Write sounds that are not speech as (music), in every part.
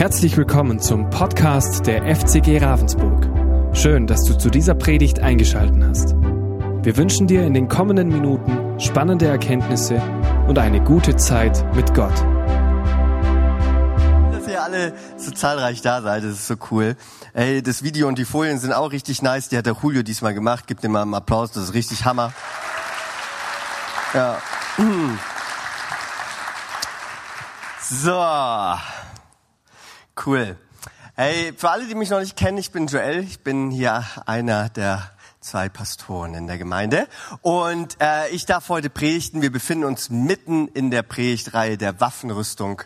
Herzlich willkommen zum Podcast der FCG Ravensburg. Schön, dass du zu dieser Predigt eingeschaltet hast. Wir wünschen dir in den kommenden Minuten spannende Erkenntnisse und eine gute Zeit mit Gott. Dass ihr alle so zahlreich da seid, das ist so cool. Ey, das Video und die Folien sind auch richtig nice. Die hat der Julio diesmal gemacht. Gib ihm mal einen Applaus, das ist richtig Hammer. Ja. (clears throat) So. Cool. Hey, für alle, die mich noch nicht kennen, ich bin Joel. Ich bin hier einer der zwei Pastoren in der Gemeinde. Und äh, ich darf heute predigen. Wir befinden uns mitten in der Predigtreihe der Waffenrüstung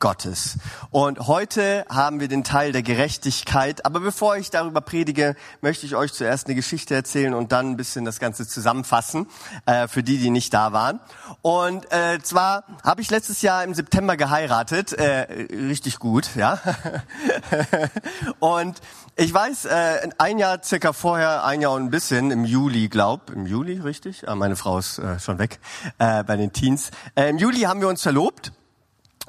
Gottes. Und heute haben wir den Teil der Gerechtigkeit. Aber bevor ich darüber predige, möchte ich euch zuerst eine Geschichte erzählen und dann ein bisschen das Ganze zusammenfassen äh, für die, die nicht da waren. Und äh, zwar habe ich letztes Jahr im September geheiratet, äh, richtig gut, ja. (laughs) und ich weiß, äh, ein Jahr circa vorher, ein Jahr und ein bisschen, im Juli, glaub, im Juli, richtig? Ah, meine Frau ist äh, schon weg äh, bei den Teens. Äh, Im Juli haben wir uns verlobt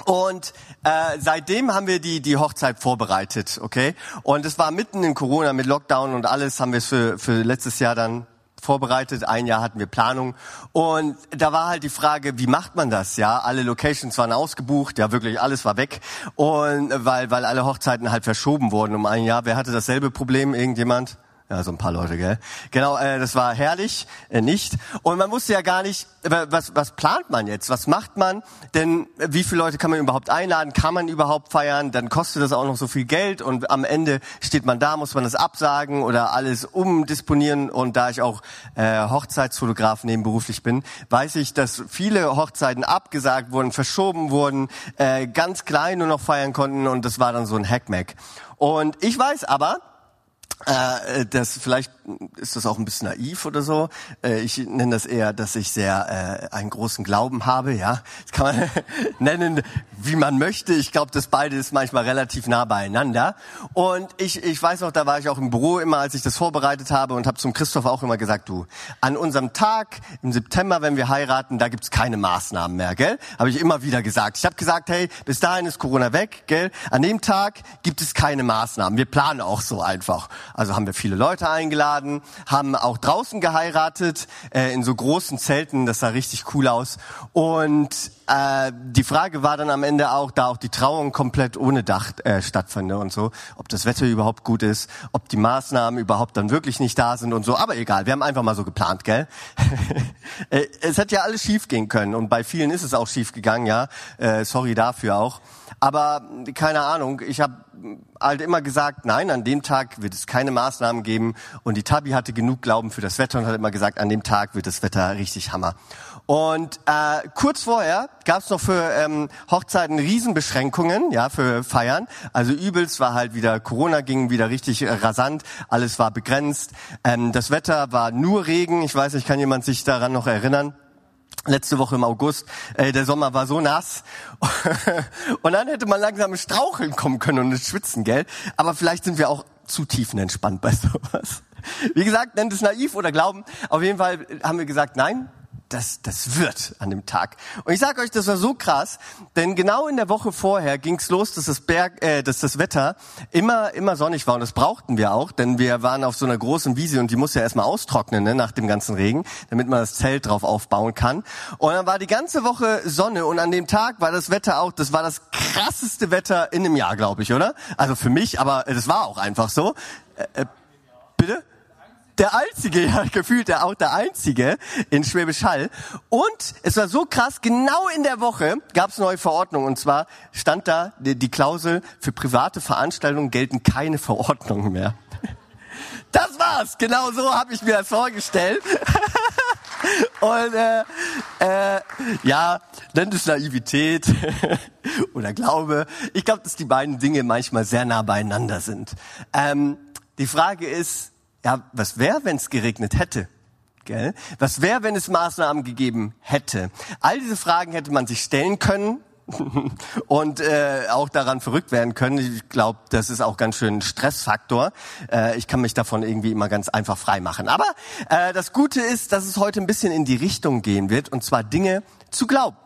und äh, seitdem haben wir die die Hochzeit vorbereitet, okay? Und es war mitten in Corona mit Lockdown und alles haben wir es für für letztes Jahr dann vorbereitet. Ein Jahr hatten wir Planung und da war halt die Frage, wie macht man das? Ja, alle Locations waren ausgebucht, ja wirklich alles war weg und weil weil alle Hochzeiten halt verschoben wurden um ein Jahr. Wer hatte dasselbe Problem? Irgendjemand? Ja, so ein paar Leute, gell? Genau, äh, das war herrlich, äh, nicht. Und man wusste ja gar nicht, was, was plant man jetzt? Was macht man? Denn äh, wie viele Leute kann man überhaupt einladen? Kann man überhaupt feiern? Dann kostet das auch noch so viel Geld und am Ende steht man da, muss man das absagen oder alles umdisponieren. Und da ich auch äh, Hochzeitsfotograf nebenberuflich bin, weiß ich, dass viele Hochzeiten abgesagt wurden, verschoben wurden, äh, ganz klein nur noch feiern konnten und das war dann so ein Hackmack. Und ich weiß aber, äh, das vielleicht ist das auch ein bisschen naiv oder so. Äh, ich nenne das eher, dass ich sehr äh, einen großen Glauben habe. Ja, das kann man (laughs) nennen, wie man möchte. Ich glaube, das beide ist manchmal relativ nah beieinander. Und ich, ich weiß noch, da war ich auch im Büro immer, als ich das vorbereitet habe und habe zum Christoph auch immer gesagt, du, an unserem Tag im September, wenn wir heiraten, da gibt's keine Maßnahmen mehr, gell? Habe ich immer wieder gesagt. Ich habe gesagt, hey, bis dahin ist Corona weg, gell? An dem Tag gibt es keine Maßnahmen. Wir planen auch so einfach. Also haben wir viele Leute eingeladen, haben auch draußen geheiratet, äh, in so großen Zelten, das sah richtig cool aus. Und äh, die Frage war dann am Ende auch, da auch die Trauung komplett ohne Dach äh, stattfand und so, ob das Wetter überhaupt gut ist, ob die Maßnahmen überhaupt dann wirklich nicht da sind und so. Aber egal, wir haben einfach mal so geplant, gell? (laughs) Äh, es hätte ja alles schief gehen können und bei vielen ist es auch schief gegangen, ja. Äh, sorry dafür auch. Aber keine Ahnung, ich habe halt immer gesagt, nein, an dem Tag wird es keine Maßnahmen geben. Und die Tabi hatte genug Glauben für das Wetter und hat immer gesagt, an dem Tag wird das Wetter richtig Hammer. Und äh, kurz vorher gab es noch für ähm, Hochzeiten Riesenbeschränkungen, ja, für Feiern. Also übelst war halt wieder Corona ging wieder richtig äh, rasant, alles war begrenzt. Ähm, das Wetter war nur Regen. Ich weiß nicht, kann jemand sich daran noch erinnern? Letzte Woche im August, äh, der Sommer war so nass (laughs) und dann hätte man langsam Straucheln kommen können und ins Schwitzen, gell? Aber vielleicht sind wir auch zu tiefenentspannt bei (laughs) sowas. Wie gesagt, nennt es naiv oder Glauben. Auf jeden Fall haben wir gesagt, nein, das, das wird an dem Tag. Und ich sage euch, das war so krass, denn genau in der Woche vorher ging's los, dass das Berg, äh, dass das Wetter immer immer sonnig war und das brauchten wir auch, denn wir waren auf so einer großen Wiese und die muss ja erstmal austrocknen ne, nach dem ganzen Regen, damit man das Zelt drauf aufbauen kann. Und dann war die ganze Woche Sonne und an dem Tag war das Wetter auch, das war das krasseste Wetter in einem Jahr, glaube ich, oder? Also für mich, aber das war auch einfach so. Äh, äh, bitte? Der einzige, (laughs) ja, gefühlt der auch der einzige in Schwäbisch Hall. Und es war so krass, genau in der Woche gab es neue Verordnungen. Und zwar stand da die, die Klausel, für private Veranstaltungen gelten keine Verordnungen mehr. (laughs) Das war's, genau so habe ich mir das vorgestellt. (laughs) Und äh, äh, ja, nennt es Naivität oder Glaube. Ich glaube, dass die beiden Dinge manchmal sehr nah beieinander sind. Ähm, die Frage ist, ja, was wäre, wenn es geregnet hätte? Gell? Was wäre, wenn es Maßnahmen gegeben hätte? All diese Fragen hätte man sich stellen können (laughs) und äh, auch daran verrückt werden können. Ich glaube, das ist auch ganz schön ein Stressfaktor. Äh, ich kann mich davon irgendwie immer ganz einfach frei machen. Aber äh, das Gute ist, dass es heute ein bisschen in die Richtung gehen wird, und zwar Dinge zu glauben.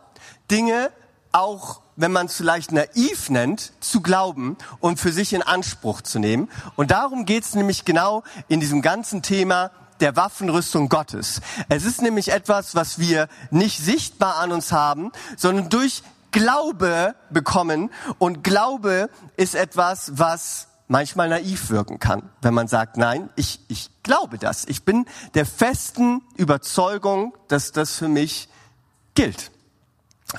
Dinge auch wenn man es vielleicht naiv nennt, zu glauben und für sich in Anspruch zu nehmen. Und darum geht es nämlich genau in diesem ganzen Thema der Waffenrüstung Gottes. Es ist nämlich etwas, was wir nicht sichtbar an uns haben, sondern durch Glaube bekommen. Und Glaube ist etwas, was manchmal naiv wirken kann, wenn man sagt, nein, ich, ich glaube das. Ich bin der festen Überzeugung, dass das für mich gilt.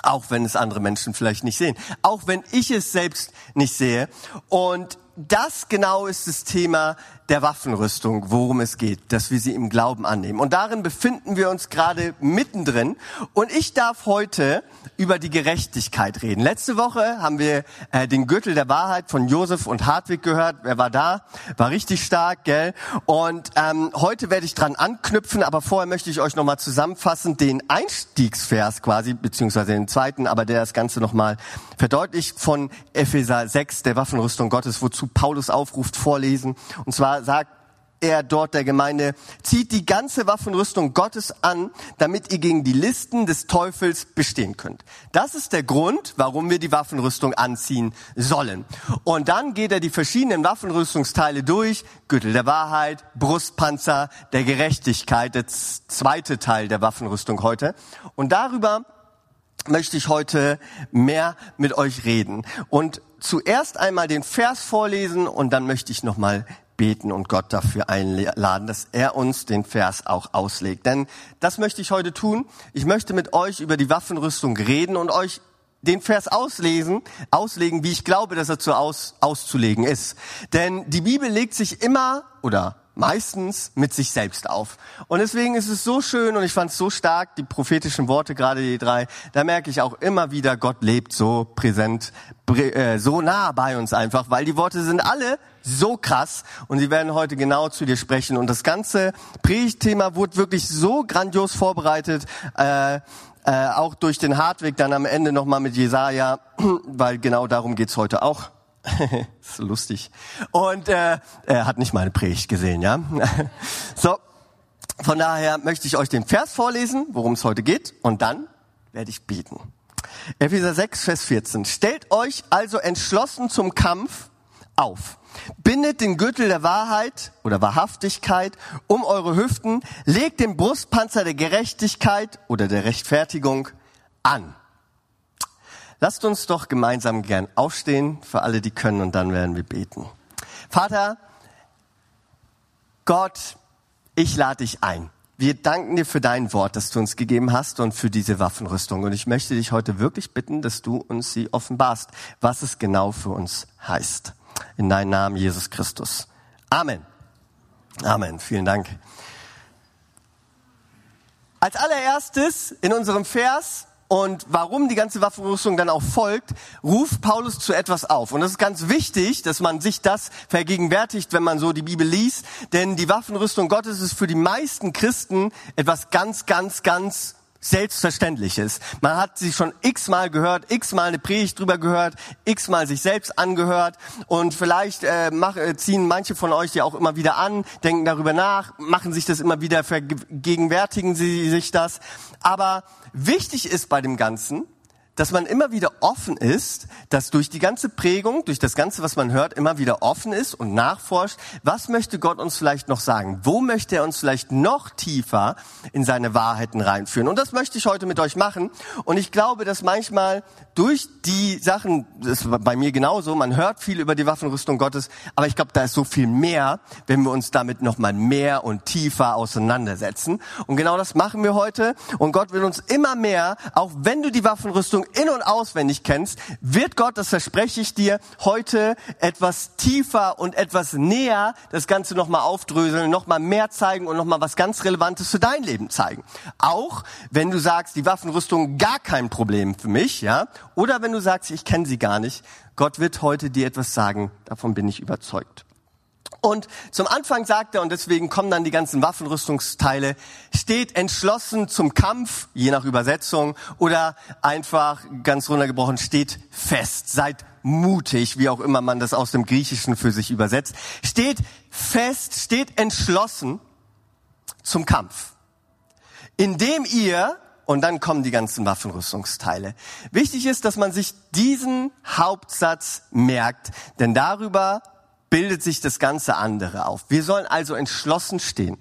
Auch wenn es andere Menschen vielleicht nicht sehen. Auch wenn ich es selbst nicht sehe. Und das genau ist das Thema der Waffenrüstung, worum es geht, dass wir sie im Glauben annehmen. Und darin befinden wir uns gerade mittendrin. Und ich darf heute über die Gerechtigkeit reden. Letzte Woche haben wir äh, den Gürtel der Wahrheit von Josef und Hartwig gehört. Wer war da? War richtig stark, gell? Und ähm, heute werde ich dran anknüpfen, aber vorher möchte ich euch nochmal zusammenfassen den Einstiegsvers quasi, beziehungsweise den zweiten, aber der das Ganze nochmal verdeutlicht von Epheser 6, der Waffenrüstung Gottes, wozu Paulus aufruft, vorlesen. Und zwar sagt er dort der Gemeinde, zieht die ganze Waffenrüstung Gottes an, damit ihr gegen die Listen des Teufels bestehen könnt. Das ist der Grund, warum wir die Waffenrüstung anziehen sollen. Und dann geht er die verschiedenen Waffenrüstungsteile durch, Gürtel der Wahrheit, Brustpanzer, der Gerechtigkeit, der zweite Teil der Waffenrüstung heute. Und darüber möchte ich heute mehr mit euch reden. Und zuerst einmal den Vers vorlesen und dann möchte ich nochmal beten und Gott dafür einladen, dass er uns den Vers auch auslegt. Denn das möchte ich heute tun. Ich möchte mit euch über die Waffenrüstung reden und euch den Vers auslesen, auslegen, wie ich glaube, dass er zu aus, auszulegen ist. Denn die Bibel legt sich immer oder meistens mit sich selbst auf. Und deswegen ist es so schön und ich fand es so stark, die prophetischen Worte, gerade die drei, da merke ich auch immer wieder, Gott lebt so präsent, äh, so nah bei uns einfach, weil die Worte sind alle so krass und sie werden heute genau zu dir sprechen. Und das ganze Predigtthema wurde wirklich so grandios vorbereitet, äh, äh, auch durch den Hartweg dann am Ende nochmal mit Jesaja, (clears throat) weil genau darum geht's heute auch. (laughs) ist lustig. Und äh, er hat nicht meine Predigt gesehen, ja. (laughs) so, von daher möchte ich euch den Vers vorlesen, worum es heute geht, und dann werde ich beten. Epheser 6, Vers 14. Stellt euch also entschlossen zum Kampf auf. Bindet den Gürtel der Wahrheit oder Wahrhaftigkeit um eure Hüften, legt den Brustpanzer der Gerechtigkeit oder der Rechtfertigung an. Lasst uns doch gemeinsam gern aufstehen für alle, die können, und dann werden wir beten. Vater, Gott, ich lade dich ein. Wir danken dir für dein Wort, das du uns gegeben hast und für diese Waffenrüstung. Und ich möchte dich heute wirklich bitten, dass du uns sie offenbarst, was es genau für uns heißt. In deinem Namen, Jesus Christus. Amen. Amen. Vielen Dank. Als allererstes in unserem Vers und warum die ganze Waffenrüstung dann auch folgt, ruft Paulus zu etwas auf. Und das ist ganz wichtig, dass man sich das vergegenwärtigt, wenn man so die Bibel liest. Denn die Waffenrüstung Gottes ist für die meisten Christen etwas ganz, ganz, ganz Selbstverständliches. Man hat sie schon x-mal gehört, x-mal eine Predigt drüber gehört, x-mal sich selbst angehört und vielleicht äh, mach, äh, ziehen manche von euch die auch immer wieder an, denken darüber nach, machen sich das immer wieder, vergegenwärtigen sie sich das. Aber wichtig ist bei dem Ganzen, dass man immer wieder offen ist, dass durch die ganze Prägung, durch das Ganze, was man hört, immer wieder offen ist und nachforscht, was möchte Gott uns vielleicht noch sagen? Wo möchte er uns vielleicht noch tiefer in seine Wahrheiten reinführen? Und das möchte ich heute mit euch machen. Und ich glaube, dass manchmal durch die Sachen, das ist bei mir genauso, man hört viel über die Waffenrüstung Gottes, aber ich glaube, da ist so viel mehr, wenn wir uns damit nochmal mehr und tiefer auseinandersetzen. Und genau das machen wir heute. Und Gott will uns immer mehr, auch wenn du die Waffenrüstung in- und auswendig kennst, wird Gott, das verspreche ich dir, heute etwas tiefer und etwas näher das Ganze nochmal aufdröseln, nochmal mehr zeigen und nochmal was ganz Relevantes für dein Leben zeigen. Auch wenn du sagst, die Waffenrüstung gar kein Problem für mich, ja, oder wenn du sagst, ich kenne sie gar nicht, Gott wird heute dir etwas sagen, davon bin ich überzeugt. Und zum Anfang sagt er, und deswegen kommen dann die ganzen Waffenrüstungsteile, steht entschlossen zum Kampf, je nach Übersetzung, oder einfach ganz runtergebrochen, steht fest, seid mutig, wie auch immer man das aus dem Griechischen für sich übersetzt, steht fest, steht entschlossen zum Kampf, indem ihr und dann kommen die ganzen Waffenrüstungsteile. Wichtig ist, dass man sich diesen Hauptsatz merkt, denn darüber bildet sich das ganze andere auf. Wir sollen also entschlossen stehen.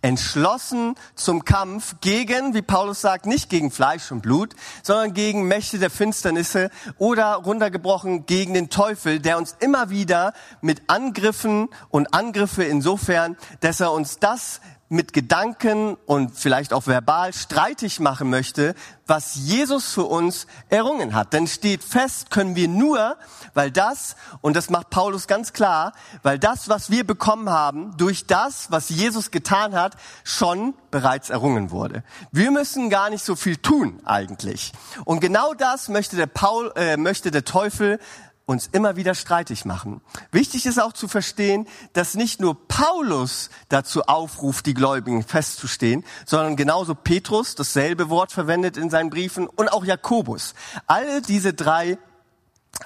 Entschlossen zum Kampf gegen, wie Paulus sagt, nicht gegen Fleisch und Blut, sondern gegen Mächte der Finsternisse oder runtergebrochen gegen den Teufel, der uns immer wieder mit Angriffen und Angriffe insofern, dass er uns das mit Gedanken und vielleicht auch verbal streitig machen möchte, was Jesus für uns errungen hat. Denn steht fest, können wir nur, weil das, und das macht Paulus ganz klar, weil das, was wir bekommen haben, durch das, was Jesus getan hat, schon bereits errungen wurde. Wir müssen gar nicht so viel tun eigentlich. Und genau das möchte der Paul, äh, möchte der Teufel uns immer wieder streitig machen. Wichtig ist auch zu verstehen, dass nicht nur Paulus dazu aufruft, die Gläubigen festzustehen, sondern genauso Petrus dasselbe Wort verwendet in seinen Briefen und auch Jakobus. Alle diese drei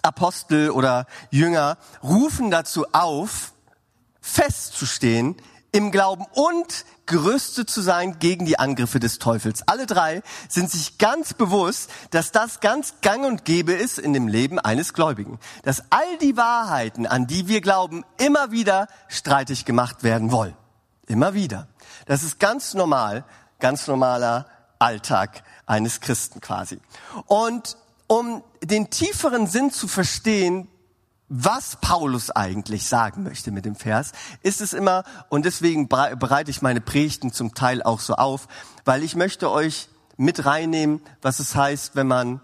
Apostel oder Jünger rufen dazu auf, festzustehen im Glauben und gerüstet zu sein gegen die Angriffe des Teufels. Alle drei sind sich ganz bewusst, dass das ganz gang und gäbe ist in dem Leben eines Gläubigen. Dass all die Wahrheiten, an die wir glauben, immer wieder streitig gemacht werden wollen. Immer wieder. Das ist ganz normal, ganz normaler Alltag eines Christen quasi. Und um den tieferen Sinn zu verstehen, was Paulus eigentlich sagen möchte mit dem Vers, ist es immer, und deswegen bereite ich meine Predigten zum Teil auch so auf, weil ich möchte euch mit reinnehmen, was es heißt, wenn man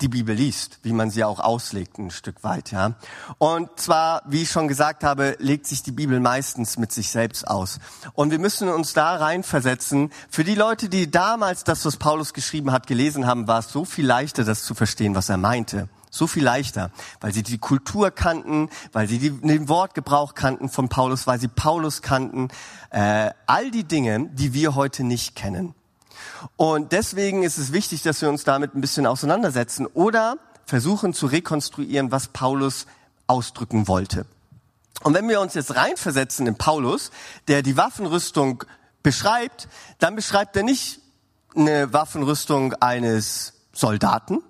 die Bibel liest, wie man sie auch auslegt ein Stück weit, ja. Und zwar, wie ich schon gesagt habe, legt sich die Bibel meistens mit sich selbst aus. Und wir müssen uns da reinversetzen. Für die Leute, die damals das, was Paulus geschrieben hat, gelesen haben, war es so viel leichter, das zu verstehen, was er meinte. So viel leichter, weil sie die Kultur kannten, weil sie den Wortgebrauch kannten von Paulus, weil sie Paulus kannten. Äh, all die Dinge, die wir heute nicht kennen. Und deswegen ist es wichtig, dass wir uns damit ein bisschen auseinandersetzen oder versuchen zu rekonstruieren, was Paulus ausdrücken wollte. Und wenn wir uns jetzt reinversetzen in Paulus, der die Waffenrüstung beschreibt, dann beschreibt er nicht eine Waffenrüstung eines Soldaten,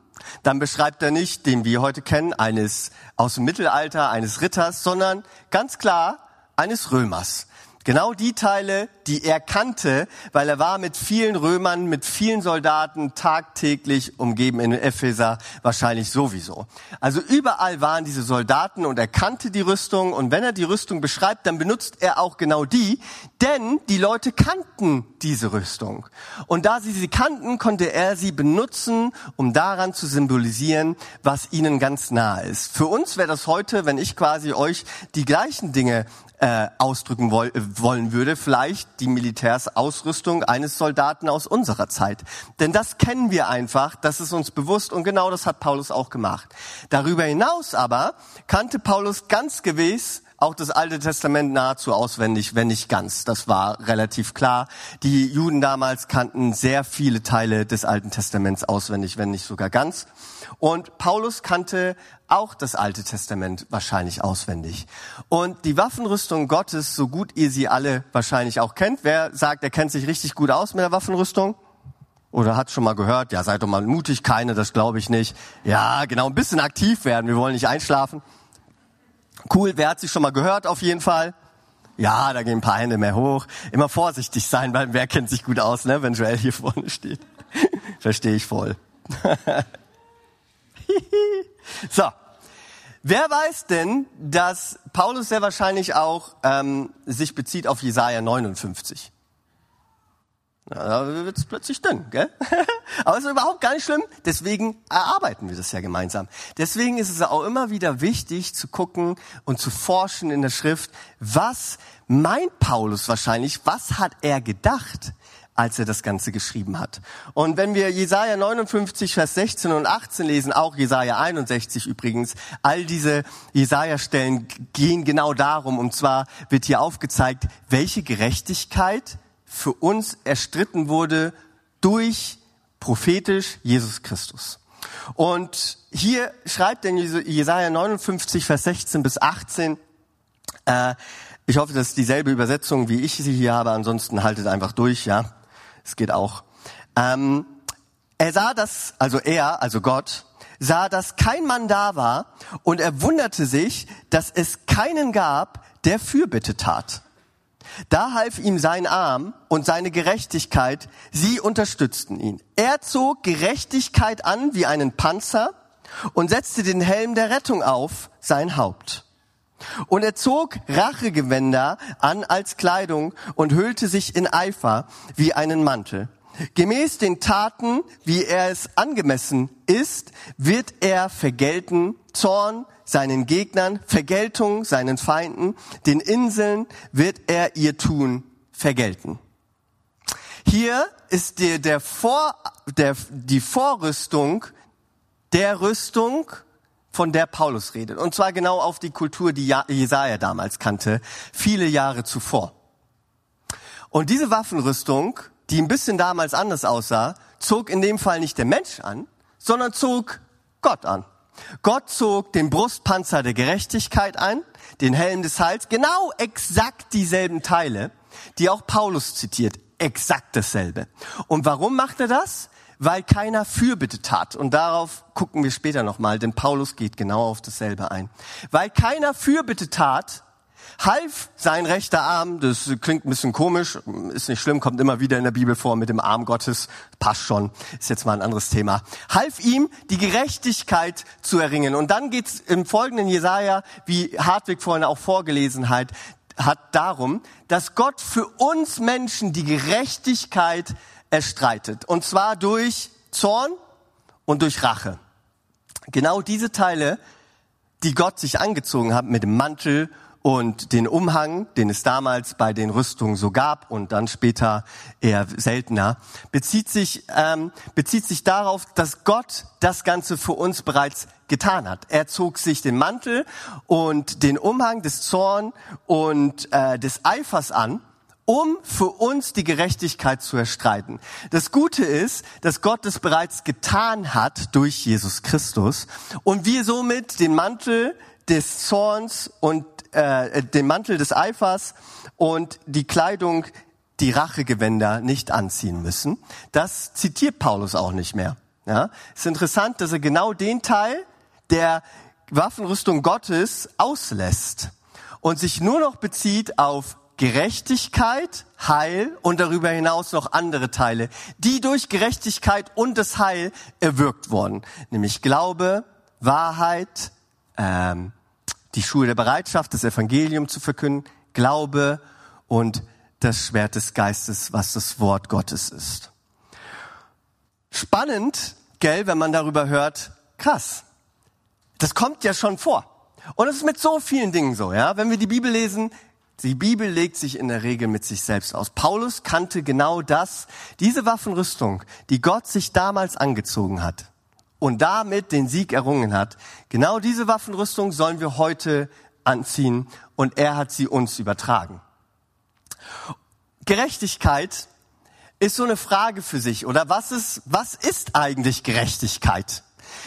dann beschreibt er nicht, den wir heute kennen, eines aus dem Mittelalter, eines Ritters, sondern ganz klar eines Römers. Genau die Teile, die er kannte, weil er war mit vielen Römern, mit vielen Soldaten tagtäglich umgeben in Epheser, wahrscheinlich sowieso. Also überall waren diese Soldaten und er kannte die Rüstung und wenn er die Rüstung beschreibt, dann benutzt er auch genau die, denn die Leute kannten diese Rüstung. Und da sie sie kannten, konnte er sie benutzen, um daran zu symbolisieren, was ihnen ganz nahe ist. Für uns wäre das heute, wenn ich quasi euch die gleichen Dinge äh, ausdrücken woll wollen würde, vielleicht die Militärsausrüstung eines Soldaten aus unserer Zeit. Denn das kennen wir einfach, das ist uns bewusst und genau das hat Paulus auch gemacht. Darüber hinaus aber kannte Paulus ganz gewiss auch das Alte Testament nahezu auswendig, wenn nicht ganz. Das war relativ klar. Die Juden damals kannten sehr viele Teile des Alten Testaments auswendig, wenn nicht sogar ganz. Und Paulus kannte auch das Alte Testament wahrscheinlich auswendig. Und die Waffenrüstung Gottes, so gut ihr sie alle wahrscheinlich auch kennt, wer sagt, er kennt sich richtig gut aus mit der Waffenrüstung? Oder hat schon mal gehört, ja, seid doch mal mutig, keine, das glaube ich nicht. Ja, genau, ein bisschen aktiv werden, wir wollen nicht einschlafen. Cool, wer hat sich schon mal gehört auf jeden Fall? Ja, da gehen ein paar Hände mehr hoch. Immer vorsichtig sein, weil wer kennt sich gut aus, ne, wenn Joel hier vorne steht. (laughs) Verstehe ich voll. (laughs) so. Wer weiß denn, dass Paulus sehr wahrscheinlich auch ähm, sich bezieht auf Jesaja 59? Da wird es plötzlich dünn, gell? (laughs) Aber es ist überhaupt gar nicht schlimm. Deswegen erarbeiten wir das ja gemeinsam. Deswegen ist es auch immer wieder wichtig zu gucken und zu forschen in der Schrift, was meint Paulus wahrscheinlich, was hat er gedacht, als er das Ganze geschrieben hat. Und wenn wir Jesaja 59, Vers 16 und 18 lesen, auch Jesaja 61 übrigens, all diese Jesaja-Stellen gehen genau darum. Und zwar wird hier aufgezeigt, welche Gerechtigkeit für uns erstritten wurde durch prophetisch Jesus Christus. Und hier schreibt denn Jesaja 59, Vers 16 bis 18, äh, ich hoffe, das ist dieselbe Übersetzung, wie ich sie hier habe, ansonsten haltet einfach durch, ja. Es geht auch. Ähm, Er sah das, also er, also Gott, sah, dass kein Mann da war und er wunderte sich, dass es keinen gab, der Fürbitte tat. Da half ihm sein Arm und seine Gerechtigkeit, sie unterstützten ihn. Er zog Gerechtigkeit an wie einen Panzer und setzte den Helm der Rettung auf sein Haupt. Und er zog Rachegewänder an als Kleidung und hüllte sich in Eifer wie einen Mantel. Gemäß den Taten, wie er es angemessen ist, wird er vergelten Zorn seinen Gegnern, Vergeltung seinen Feinden, den Inseln wird er ihr Tun vergelten. Hier ist der, der Vor, der, die Vorrüstung der Rüstung, von der Paulus redet. Und zwar genau auf die Kultur, die Jesaja damals kannte, viele Jahre zuvor. Und diese Waffenrüstung, die ein bisschen damals anders aussah, zog in dem Fall nicht der Mensch an, sondern zog Gott an. Gott zog den Brustpanzer der Gerechtigkeit ein, den Helm des Heils, genau exakt dieselben Teile, die auch Paulus zitiert, exakt dasselbe. Und warum macht er das? Weil keiner Fürbitte tat. Und darauf gucken wir später nochmal, denn Paulus geht genau auf dasselbe ein. Weil keiner Fürbitte tat, half sein rechter Arm, das klingt ein bisschen komisch, ist nicht schlimm, kommt immer wieder in der Bibel vor mit dem Arm Gottes, passt schon, ist jetzt mal ein anderes Thema, half ihm die Gerechtigkeit zu erringen. Und dann geht's im folgenden Jesaja, wie Hartwig vorhin auch vorgelesen hat, hat darum, dass Gott für uns Menschen die Gerechtigkeit erstreitet. Und zwar durch Zorn und durch Rache. Genau diese Teile, die Gott sich angezogen hat mit dem Mantel und den Umhang, den es damals bei den Rüstungen so gab und dann später eher seltener, bezieht sich, ähm, bezieht sich darauf, dass Gott das Ganze für uns bereits getan hat. Er zog sich den Mantel und den Umhang des Zorn und äh, des Eifers an um für uns die Gerechtigkeit zu erstreiten. Das Gute ist, dass Gott es bereits getan hat durch Jesus Christus und wir somit den Mantel des Zorns und äh, den Mantel des Eifers und die Kleidung, die Rachegewänder nicht anziehen müssen. Das zitiert Paulus auch nicht mehr. Ja, ist interessant, dass er genau den Teil der Waffenrüstung Gottes auslässt und sich nur noch bezieht auf Gerechtigkeit, Heil und darüber hinaus noch andere Teile, die durch Gerechtigkeit und das Heil erwirkt wurden, nämlich Glaube, Wahrheit, ähm, die Schuhe der Bereitschaft, das Evangelium zu verkünden, Glaube und das Schwert des Geistes, was das Wort Gottes ist. Spannend, gell, wenn man darüber hört, krass. Das kommt ja schon vor. Und es ist mit so vielen Dingen so, ja. Wenn wir die Bibel lesen, die Bibel legt sich in der Regel mit sich selbst aus. Paulus kannte genau das, diese Waffenrüstung, die Gott sich damals angezogen hat und damit den Sieg errungen hat. Genau diese Waffenrüstung sollen wir heute anziehen und er hat sie uns übertragen. Gerechtigkeit ist so eine Frage für sich oder was ist, was ist eigentlich Gerechtigkeit?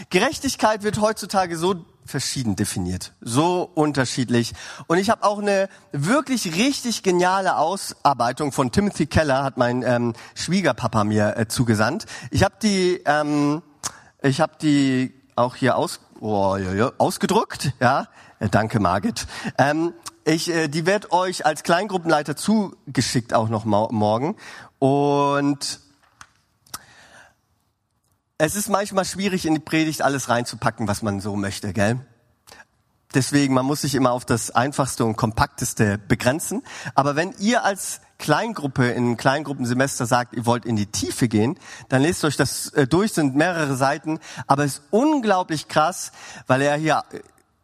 Gerechtigkeit wird heutzutage so verschieden definiert, so unterschiedlich. Und ich habe auch eine wirklich richtig geniale Ausarbeitung von Timothy Keller, hat mein ähm, Schwiegerpapa mir äh, zugesandt. Ich habe die ähm, ich habe die auch hier aus, oh, ja, ja, ausgedruckt. Ja, äh, danke Margit. Ähm, ich, äh, die wird euch als Kleingruppenleiter zugeschickt auch noch morgen. Und es ist manchmal schwierig, in die Predigt alles reinzupacken, was man so möchte, gell? Deswegen, man muss sich immer auf das Einfachste und Kompakteste begrenzen. Aber wenn ihr als Kleingruppe, in einem Kleingruppensemester sagt, ihr wollt in die Tiefe gehen, dann lest euch das äh, durch, sind mehrere Seiten. Aber es ist unglaublich krass, weil er hier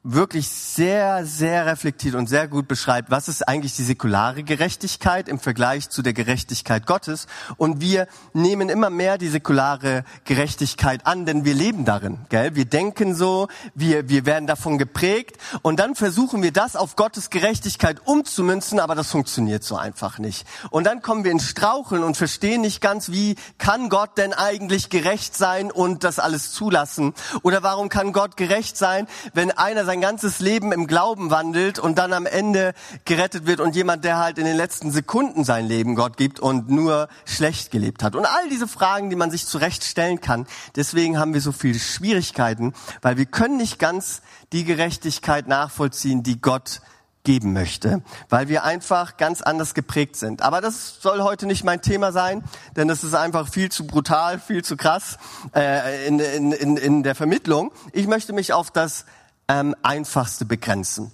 wirklich sehr, sehr reflektiert und sehr gut beschreibt, was ist eigentlich die säkulare Gerechtigkeit im Vergleich zu der Gerechtigkeit Gottes. Und wir nehmen immer mehr die säkulare Gerechtigkeit an, denn wir leben darin. Gell? Wir denken so, wir, wir werden davon geprägt und dann versuchen wir das auf Gottes Gerechtigkeit umzumünzen, aber das funktioniert so einfach nicht. Und dann kommen wir ins Straucheln und verstehen nicht ganz, wie kann Gott denn eigentlich gerecht sein und das alles zulassen? Oder warum kann Gott gerecht sein, wenn einer sein ganzes Leben im Glauben wandelt und dann am Ende gerettet wird und jemand, der halt in den letzten Sekunden sein Leben Gott gibt und nur schlecht gelebt hat. Und all diese Fragen, die man sich zurecht stellen kann. Deswegen haben wir so viele Schwierigkeiten, weil wir können nicht ganz die Gerechtigkeit nachvollziehen, die Gott geben möchte, weil wir einfach ganz anders geprägt sind. Aber das soll heute nicht mein Thema sein, denn das ist einfach viel zu brutal, viel zu krass äh, in, in, in der Vermittlung. Ich möchte mich auf das ähm, Einfachste begrenzen.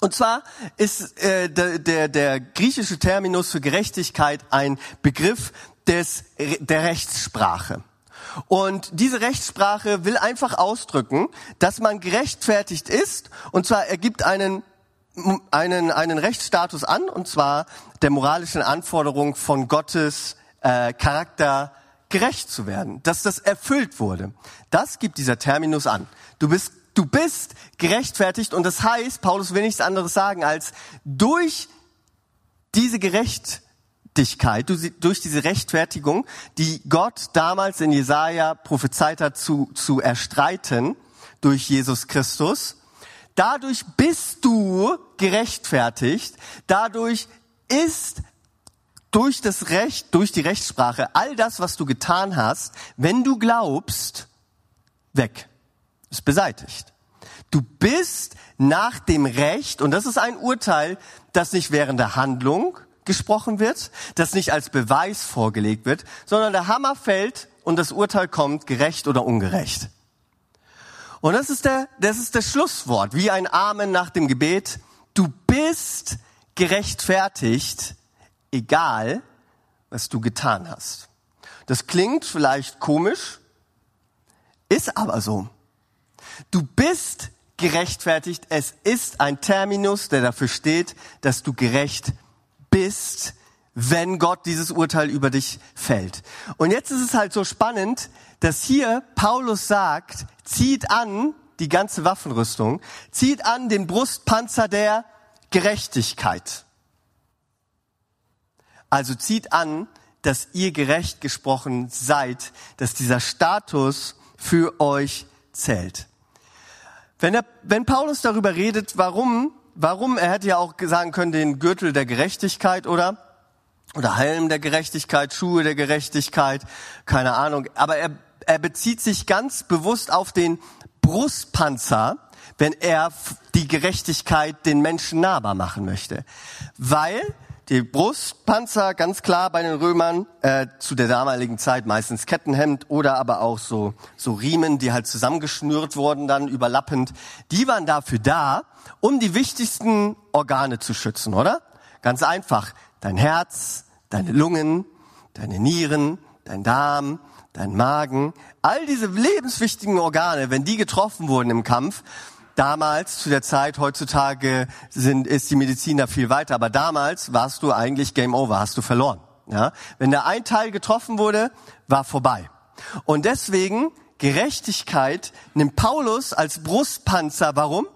Und zwar ist äh, der, der, der griechische Terminus für Gerechtigkeit ein Begriff des, der Rechtssprache. Und diese Rechtssprache will einfach ausdrücken, dass man gerechtfertigt ist, und zwar ergibt einen einen, einen Rechtsstatus an, und zwar der moralischen Anforderung von Gottes äh, Charakter gerecht zu werden, dass das erfüllt wurde. Das gibt dieser Terminus an. Du bist, du bist gerechtfertigt und das heißt, Paulus will nichts anderes sagen als durch diese Gerechtigkeit, durch diese Rechtfertigung, die Gott damals in Jesaja prophezeit hat zu, zu erstreiten durch Jesus Christus, Dadurch bist du gerechtfertigt. Dadurch ist durch das Recht, durch die Rechtssprache, all das, was du getan hast, wenn du glaubst, weg. Ist beseitigt. Du bist nach dem Recht, und das ist ein Urteil, das nicht während der Handlung gesprochen wird, das nicht als Beweis vorgelegt wird, sondern der Hammer fällt und das Urteil kommt, gerecht oder ungerecht. Und das ist der, das ist das Schlusswort, wie ein Amen nach dem Gebet. Du bist gerechtfertigt, egal was du getan hast. Das klingt vielleicht komisch, ist aber so. Du bist gerechtfertigt. Es ist ein Terminus, der dafür steht, dass du gerecht bist, wenn Gott dieses Urteil über dich fällt. Und jetzt ist es halt so spannend, dass hier Paulus sagt, zieht an die ganze Waffenrüstung, zieht an den Brustpanzer der Gerechtigkeit. Also zieht an, dass ihr gerecht gesprochen seid, dass dieser Status für euch zählt. Wenn, er, wenn Paulus darüber redet, warum, warum, er hätte ja auch sagen können, den Gürtel der Gerechtigkeit, oder? oder Helm der Gerechtigkeit, Schuhe der Gerechtigkeit, keine Ahnung. Aber er, er bezieht sich ganz bewusst auf den Brustpanzer, wenn er die Gerechtigkeit den Menschen nahbar machen möchte. Weil die Brustpanzer ganz klar bei den Römern äh, zu der damaligen Zeit meistens Kettenhemd oder aber auch so so Riemen, die halt zusammengeschnürt wurden dann überlappend. Die waren dafür da, um die wichtigsten Organe zu schützen, oder? Ganz einfach dein Herz, deine Lungen, deine Nieren, dein Darm, dein Magen, all diese lebenswichtigen Organe, wenn die getroffen wurden im Kampf, damals zu der Zeit, heutzutage sind, ist die Medizin da viel weiter, aber damals warst du eigentlich Game Over, hast du verloren. Ja? Wenn da ein Teil getroffen wurde, war vorbei. Und deswegen Gerechtigkeit nimmt Paulus als Brustpanzer. Warum?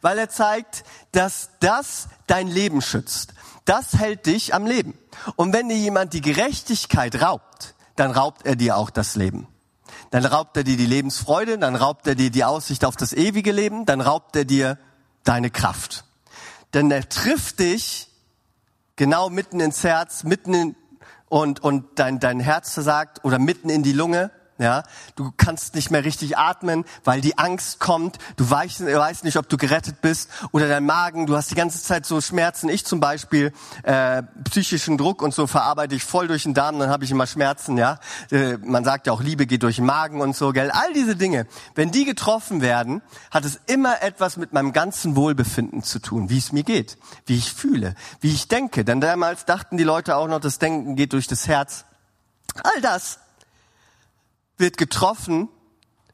Weil er zeigt, dass das dein Leben schützt. Das hält dich am Leben. Und wenn dir jemand die Gerechtigkeit raubt, dann raubt er dir auch das Leben. Dann raubt er dir die Lebensfreude, dann raubt er dir die Aussicht auf das ewige Leben, dann raubt er dir deine Kraft. Denn er trifft dich genau mitten ins Herz, mitten in, und, und dein, dein Herz versagt oder mitten in die Lunge ja, du kannst nicht mehr richtig atmen, weil die Angst kommt. Du weißt, weißt nicht, ob du gerettet bist oder dein Magen. Du hast die ganze Zeit so Schmerzen. Ich zum Beispiel äh, psychischen Druck und so verarbeite ich voll durch den Darm, dann habe ich immer Schmerzen. Ja, äh, man sagt ja auch, Liebe geht durch den Magen und so, gell? All diese Dinge, wenn die getroffen werden, hat es immer etwas mit meinem ganzen Wohlbefinden zu tun, wie es mir geht, wie ich fühle, wie ich denke. Denn damals dachten die Leute auch noch, das Denken geht durch das Herz. All das wird getroffen,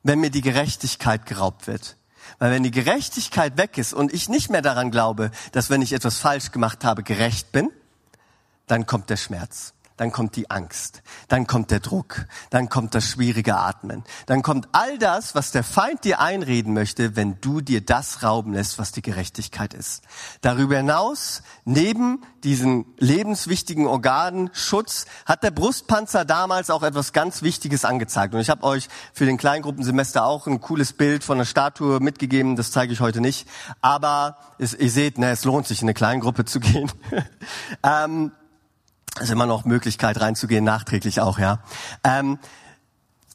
wenn mir die Gerechtigkeit geraubt wird. Weil wenn die Gerechtigkeit weg ist und ich nicht mehr daran glaube, dass wenn ich etwas falsch gemacht habe, gerecht bin, dann kommt der Schmerz. Dann kommt die Angst, dann kommt der Druck, dann kommt das schwierige Atmen, dann kommt all das, was der Feind dir einreden möchte, wenn du dir das rauben lässt, was die Gerechtigkeit ist. Darüber hinaus, neben diesen lebenswichtigen Organen Schutz, hat der Brustpanzer damals auch etwas ganz Wichtiges angezeigt. Und ich habe euch für den Kleingruppensemester auch ein cooles Bild von einer Statue mitgegeben, das zeige ich heute nicht. Aber es, ihr seht, ne, es lohnt sich, in eine Kleingruppe zu gehen. (laughs) ähm, ist immer noch Möglichkeit reinzugehen, nachträglich auch, ja. Ähm,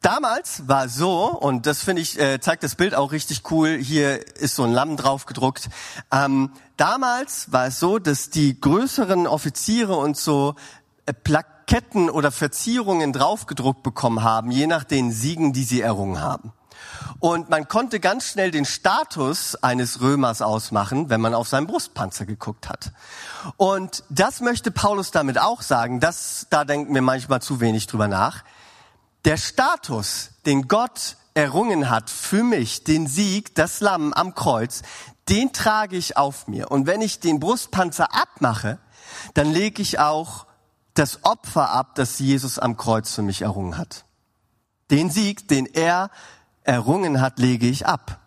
damals war so, und das finde ich, äh, zeigt das Bild auch richtig cool, hier ist so ein Lamm drauf gedruckt. Ähm, damals war es so, dass die größeren Offiziere und so äh, Plaketten oder Verzierungen draufgedruckt bekommen haben, je nach den Siegen, die sie errungen haben. Und man konnte ganz schnell den Status eines Römers ausmachen, wenn man auf seinen Brustpanzer geguckt hat. Und das möchte Paulus damit auch sagen, dass, da denken wir manchmal zu wenig drüber nach. Der Status, den Gott errungen hat für mich, den Sieg, das Lamm am Kreuz, den trage ich auf mir. Und wenn ich den Brustpanzer abmache, dann lege ich auch das Opfer ab, das Jesus am Kreuz für mich errungen hat. Den Sieg, den er errungen hat, lege ich ab.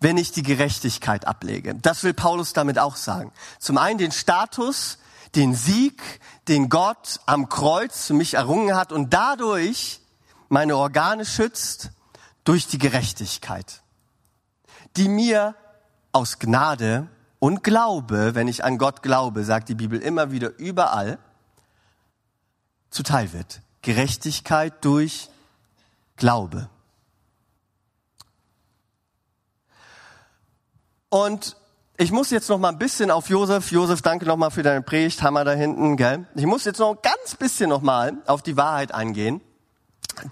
Wenn ich die Gerechtigkeit ablege. Das will Paulus damit auch sagen. Zum einen den Status, den Sieg, den Gott am Kreuz für mich errungen hat und dadurch meine Organe schützt durch die Gerechtigkeit, die mir aus Gnade und Glaube, wenn ich an Gott glaube, sagt die Bibel immer wieder überall, zuteil wird. Gerechtigkeit durch Glaube. Und ich muss jetzt noch mal ein bisschen auf Josef. Josef, danke noch mal für deine Predigt. Hammer da hinten, gell? Ich muss jetzt noch ein ganz bisschen noch mal auf die Wahrheit eingehen.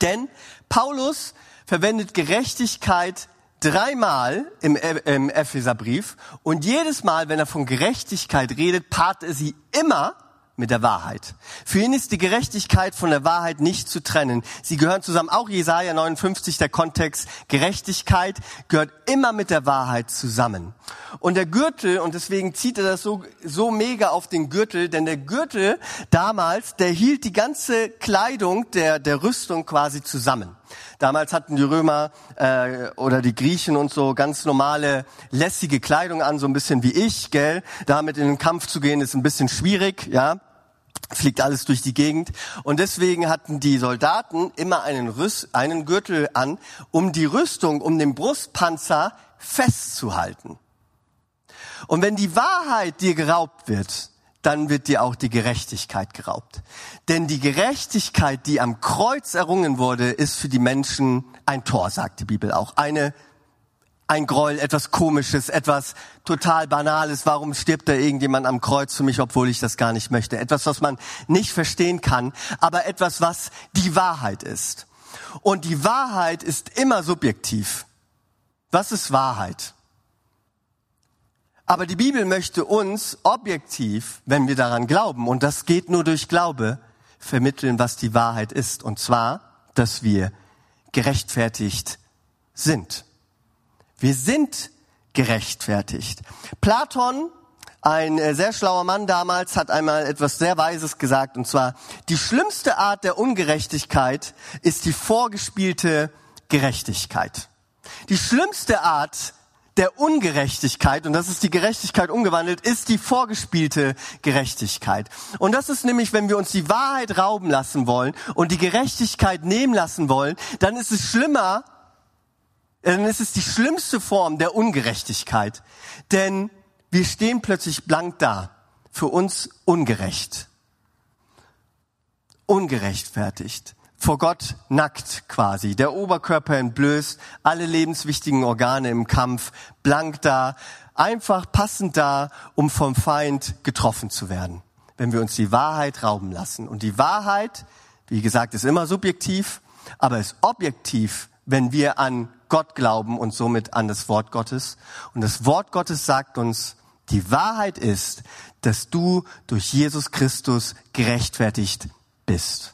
Denn Paulus verwendet Gerechtigkeit dreimal im, im Epheserbrief und jedes Mal, wenn er von Gerechtigkeit redet, paart er sie immer mit der Wahrheit. Für ihn ist die Gerechtigkeit von der Wahrheit nicht zu trennen. Sie gehören zusammen. Auch Jesaja 59, der Kontext Gerechtigkeit gehört immer mit der Wahrheit zusammen. Und der Gürtel, und deswegen zieht er das so, so mega auf den Gürtel, denn der Gürtel damals, der hielt die ganze Kleidung der, der Rüstung quasi zusammen. Damals hatten die Römer äh, oder die Griechen und so ganz normale lässige Kleidung an, so ein bisschen wie ich, gell? Damit in den Kampf zu gehen ist ein bisschen schwierig, ja? Fliegt alles durch die Gegend und deswegen hatten die Soldaten immer einen, Rüst, einen Gürtel an, um die Rüstung, um den Brustpanzer festzuhalten. Und wenn die Wahrheit dir geraubt wird, dann wird dir auch die Gerechtigkeit geraubt. Denn die Gerechtigkeit, die am Kreuz errungen wurde, ist für die Menschen ein Tor, sagt die Bibel auch. Eine, ein Gräuel, etwas Komisches, etwas total Banales. Warum stirbt da irgendjemand am Kreuz für mich, obwohl ich das gar nicht möchte? Etwas, was man nicht verstehen kann, aber etwas, was die Wahrheit ist. Und die Wahrheit ist immer subjektiv. Was ist Wahrheit? Aber die Bibel möchte uns objektiv, wenn wir daran glauben, und das geht nur durch Glaube, vermitteln, was die Wahrheit ist. Und zwar, dass wir gerechtfertigt sind. Wir sind gerechtfertigt. Platon, ein äh, sehr schlauer Mann damals, hat einmal etwas sehr Weises gesagt, und zwar, die schlimmste Art der Ungerechtigkeit ist die vorgespielte Gerechtigkeit. Die schlimmste Art der Ungerechtigkeit, und das ist die Gerechtigkeit umgewandelt, ist die vorgespielte Gerechtigkeit. Und das ist nämlich, wenn wir uns die Wahrheit rauben lassen wollen und die Gerechtigkeit nehmen lassen wollen, dann ist es schlimmer, dann ist es die schlimmste Form der Ungerechtigkeit. Denn wir stehen plötzlich blank da, für uns ungerecht, ungerechtfertigt vor Gott nackt quasi, der Oberkörper entblößt, alle lebenswichtigen Organe im Kampf, blank da, einfach passend da, um vom Feind getroffen zu werden. Wenn wir uns die Wahrheit rauben lassen. Und die Wahrheit, wie gesagt, ist immer subjektiv, aber ist objektiv, wenn wir an Gott glauben und somit an das Wort Gottes. Und das Wort Gottes sagt uns, die Wahrheit ist, dass du durch Jesus Christus gerechtfertigt bist.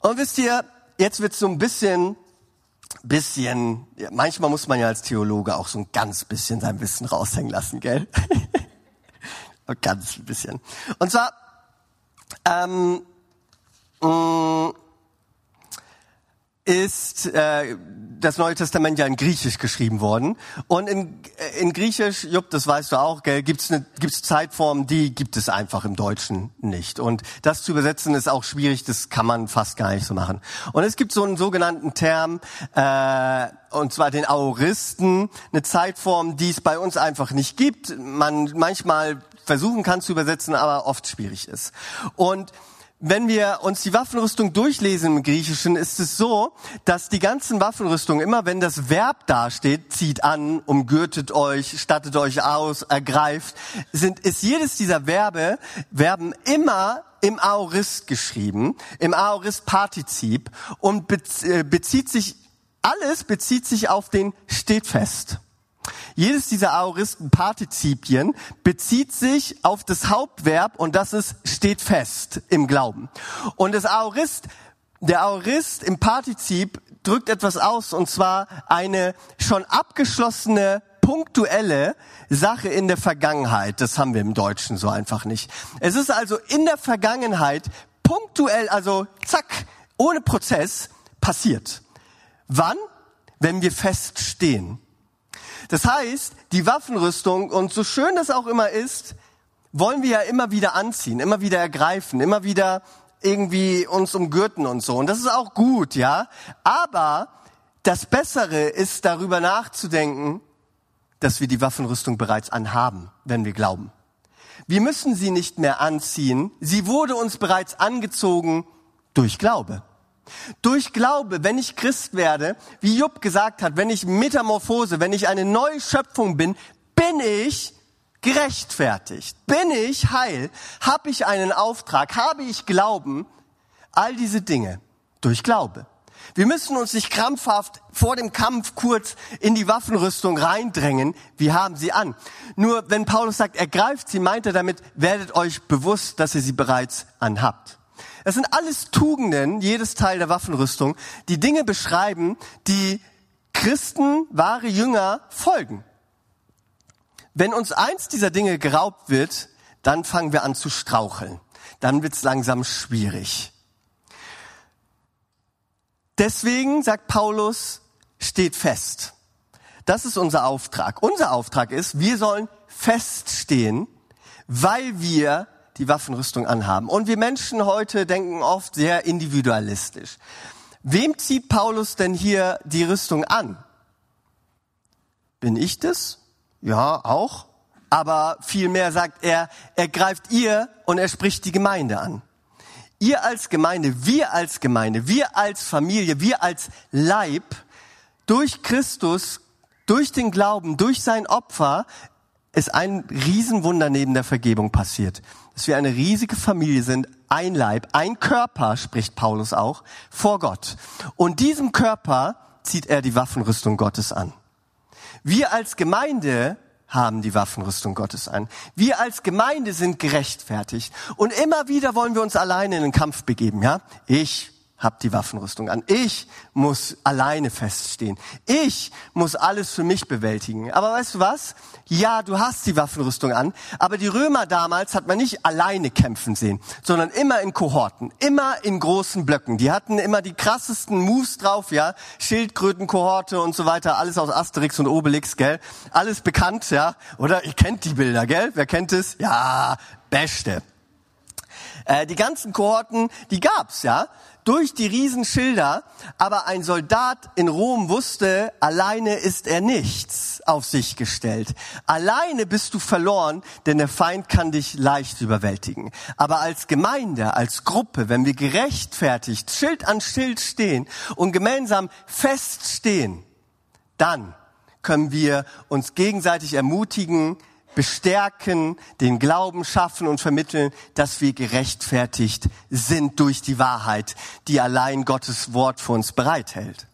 Und wisst ihr, jetzt wird so ein bisschen, bisschen, ja, manchmal muss man ja als Theologe auch so ein ganz bisschen sein Wissen raushängen lassen, gell? (laughs) ganz ein bisschen. Und zwar, ähm, mh, ist äh, das Neue Testament ja in Griechisch geschrieben worden. Und in, in Griechisch, Jupp, das weißt du auch, gibt es gibt's Zeitformen, die gibt es einfach im Deutschen nicht. Und das zu übersetzen ist auch schwierig, das kann man fast gar nicht so machen. Und es gibt so einen sogenannten Term, äh, und zwar den Aoristen, eine Zeitform, die es bei uns einfach nicht gibt. Man manchmal versuchen kann zu übersetzen, aber oft schwierig ist. Und wenn wir uns die Waffenrüstung durchlesen im Griechischen, ist es so, dass die ganzen Waffenrüstungen, immer wenn das Verb dasteht, zieht an, umgürtet euch, stattet euch aus, ergreift, sind, ist jedes dieser Verbe, Verben immer im Aorist geschrieben, im Aorist-Partizip und äh, bezieht sich, alles bezieht sich auf den steht fest. Jedes dieser Aoristen-Partizipien bezieht sich auf das Hauptverb und das ist steht fest im Glauben. Und das Aorist, der Aorist im Partizip drückt etwas aus und zwar eine schon abgeschlossene punktuelle Sache in der Vergangenheit. Das haben wir im Deutschen so einfach nicht. Es ist also in der Vergangenheit punktuell, also zack, ohne Prozess passiert. Wann? Wenn wir feststehen. Das heißt, die Waffenrüstung, und so schön das auch immer ist, wollen wir ja immer wieder anziehen, immer wieder ergreifen, immer wieder irgendwie uns umgürten und so. Und das ist auch gut, ja. Aber das Bessere ist darüber nachzudenken, dass wir die Waffenrüstung bereits anhaben, wenn wir glauben. Wir müssen sie nicht mehr anziehen. Sie wurde uns bereits angezogen durch Glaube. Durch Glaube, wenn ich Christ werde, wie Jupp gesagt hat, wenn ich Metamorphose, wenn ich eine neue Schöpfung bin, bin ich gerechtfertigt, bin ich heil, habe ich einen Auftrag, habe ich Glauben, all diese Dinge durch Glaube. Wir müssen uns nicht krampfhaft vor dem Kampf kurz in die Waffenrüstung reindrängen. Wir haben sie an. Nur wenn Paulus sagt, ergreift sie, meint er damit, werdet euch bewusst, dass ihr sie bereits anhabt. Das sind alles Tugenden, jedes Teil der Waffenrüstung, die Dinge beschreiben, die Christen, wahre Jünger folgen. Wenn uns eins dieser Dinge geraubt wird, dann fangen wir an zu straucheln. Dann wird's langsam schwierig. Deswegen, sagt Paulus, steht fest. Das ist unser Auftrag. Unser Auftrag ist, wir sollen feststehen, weil wir die Waffenrüstung anhaben. Und wir Menschen heute denken oft sehr individualistisch. Wem zieht Paulus denn hier die Rüstung an? Bin ich das? Ja, auch. Aber vielmehr sagt er, er greift ihr und er spricht die Gemeinde an. Ihr als Gemeinde, wir als Gemeinde, wir als Familie, wir als Leib, durch Christus, durch den Glauben, durch sein Opfer ist ein Riesenwunder neben der Vergebung passiert. Dass wir eine riesige Familie sind, ein Leib, ein Körper, spricht Paulus auch, vor Gott. Und diesem Körper zieht er die Waffenrüstung Gottes an. Wir als Gemeinde haben die Waffenrüstung Gottes an. Wir als Gemeinde sind gerechtfertigt. Und immer wieder wollen wir uns alleine in den Kampf begeben, ja? Ich hab die Waffenrüstung an. Ich muss alleine feststehen. Ich muss alles für mich bewältigen. Aber weißt du was? Ja, du hast die Waffenrüstung an, aber die Römer damals hat man nicht alleine kämpfen sehen, sondern immer in Kohorten, immer in großen Blöcken. Die hatten immer die krassesten Moves drauf, ja, Schildkrötenkohorte und so weiter, alles aus Asterix und Obelix, gell? Alles bekannt, ja? Oder ihr kennt die Bilder, gell? Wer kennt es? Ja, beste. Äh, die ganzen Kohorten, die gab's, ja durch die Riesenschilder, aber ein Soldat in Rom wusste, alleine ist er nichts auf sich gestellt. Alleine bist du verloren, denn der Feind kann dich leicht überwältigen. Aber als Gemeinde, als Gruppe, wenn wir gerechtfertigt Schild an Schild stehen und gemeinsam feststehen, dann können wir uns gegenseitig ermutigen, bestärken, den Glauben schaffen und vermitteln, dass wir gerechtfertigt sind durch die Wahrheit, die allein Gottes Wort für uns bereithält.